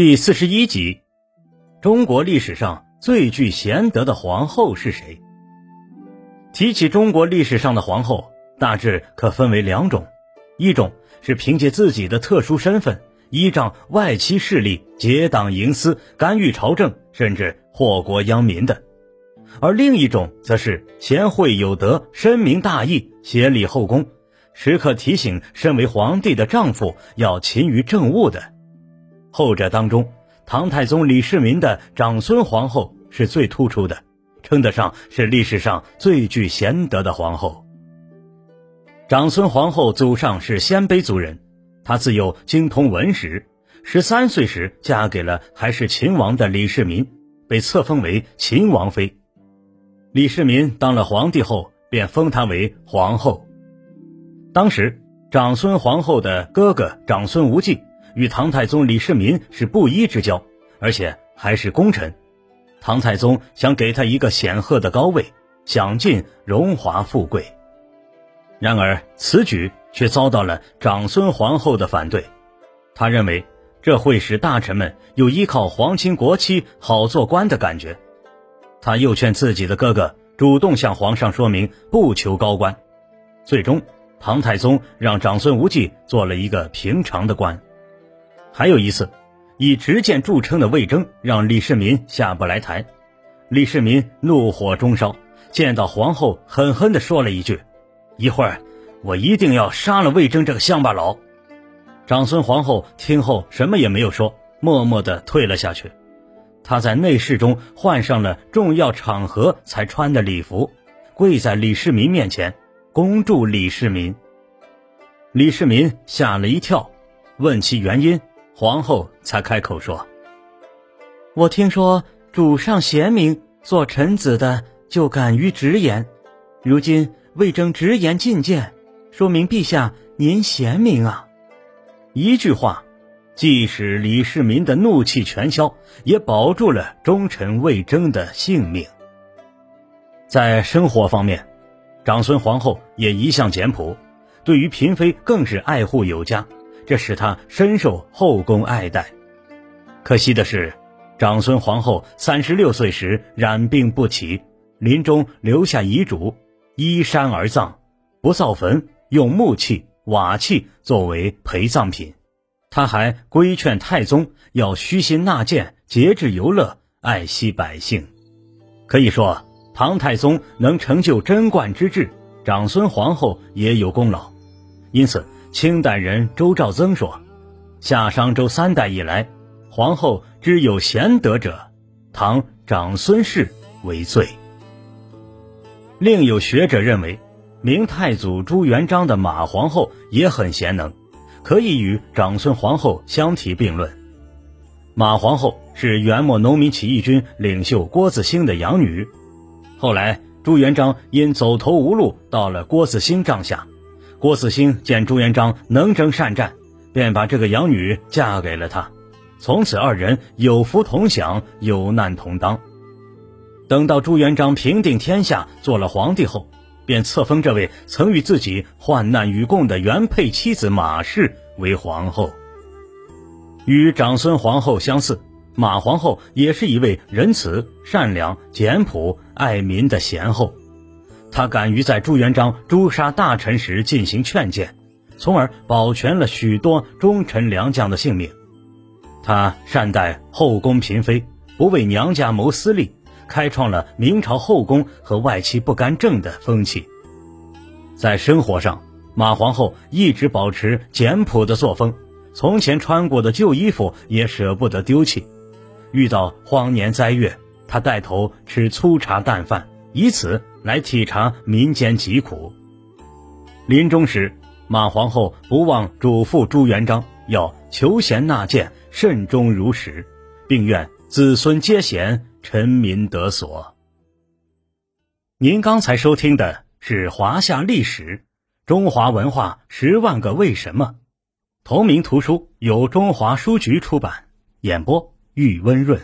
第四十一集，中国历史上最具贤德的皇后是谁？提起中国历史上的皇后，大致可分为两种：一种是凭借自己的特殊身份，依仗外戚势力结党营私，干预朝政，甚至祸国殃民的；而另一种则是贤惠有德、深明大义、协理后宫，时刻提醒身为皇帝的丈夫要勤于政务的。后者当中，唐太宗李世民的长孙皇后是最突出的，称得上是历史上最具贤德的皇后。长孙皇后祖上是鲜卑族人，她自幼精通文史，十三岁时嫁给了还是秦王的李世民，被册封为秦王妃。李世民当了皇帝后，便封她为皇后。当时，长孙皇后的哥哥长孙无忌。与唐太宗李世民是不依之交，而且还是功臣。唐太宗想给他一个显赫的高位，享尽荣华富贵。然而此举却遭到了长孙皇后的反对。他认为这会使大臣们有依靠皇亲国戚好做官的感觉。他又劝自己的哥哥主动向皇上说明，不求高官。最终，唐太宗让长孙无忌做了一个平常的官。还有一次，以执剑著称的魏征让李世民下不来台，李世民怒火中烧，见到皇后狠狠地说了一句：“一会儿我一定要杀了魏征这个乡巴佬。”长孙皇后听后什么也没有说，默默地退了下去。她在内侍中换上了重要场合才穿的礼服，跪在李世民面前恭祝李世民。李世民吓了一跳，问其原因。皇后才开口说：“我听说主上贤明，做臣子的就敢于直言。如今魏征直言进谏，说明陛下您贤明啊！”一句话，即使李世民的怒气全消，也保住了忠臣魏征的性命。在生活方面，长孙皇后也一向简朴，对于嫔妃更是爱护有加。这使他深受后宫爱戴。可惜的是，长孙皇后三十六岁时染病不起，临终留下遗嘱：依山而葬，不造坟，用木器、瓦器作为陪葬品。他还规劝太宗要虚心纳谏，节制游乐，爱惜百姓。可以说，唐太宗能成就贞观之治，长孙皇后也有功劳。因此。清代人周兆增说：“夏商周三代以来，皇后之有贤德者，唐长孙氏为最。”另有学者认为，明太祖朱元璋的马皇后也很贤能，可以与长孙皇后相提并论。马皇后是元末农民起义军领袖郭子兴的养女，后来朱元璋因走投无路，到了郭子兴帐下。郭子兴见朱元璋能征善战，便把这个养女嫁给了他，从此二人有福同享，有难同当。等到朱元璋平定天下，做了皇帝后，便册封这位曾与自己患难与共的原配妻子马氏为皇后。与长孙皇后相似，马皇后也是一位仁慈、善良、简朴、爱民的贤后。他敢于在朱元璋诛杀大臣时进行劝谏，从而保全了许多忠臣良将的性命。他善待后宫嫔妃，不为娘家谋私利，开创了明朝后宫和外戚不干政的风气。在生活上，马皇后一直保持简朴的作风，从前穿过的旧衣服也舍不得丢弃。遇到荒年灾月，她带头吃粗茶淡饭，以此。来体察民间疾苦。临终时，马皇后不忘嘱咐朱元璋要求贤纳谏，慎终如始，并愿子孙皆贤，臣民得所。您刚才收听的是《华夏历史：中华文化十万个为什么》，同名图书由中华书局出版，演播玉温润。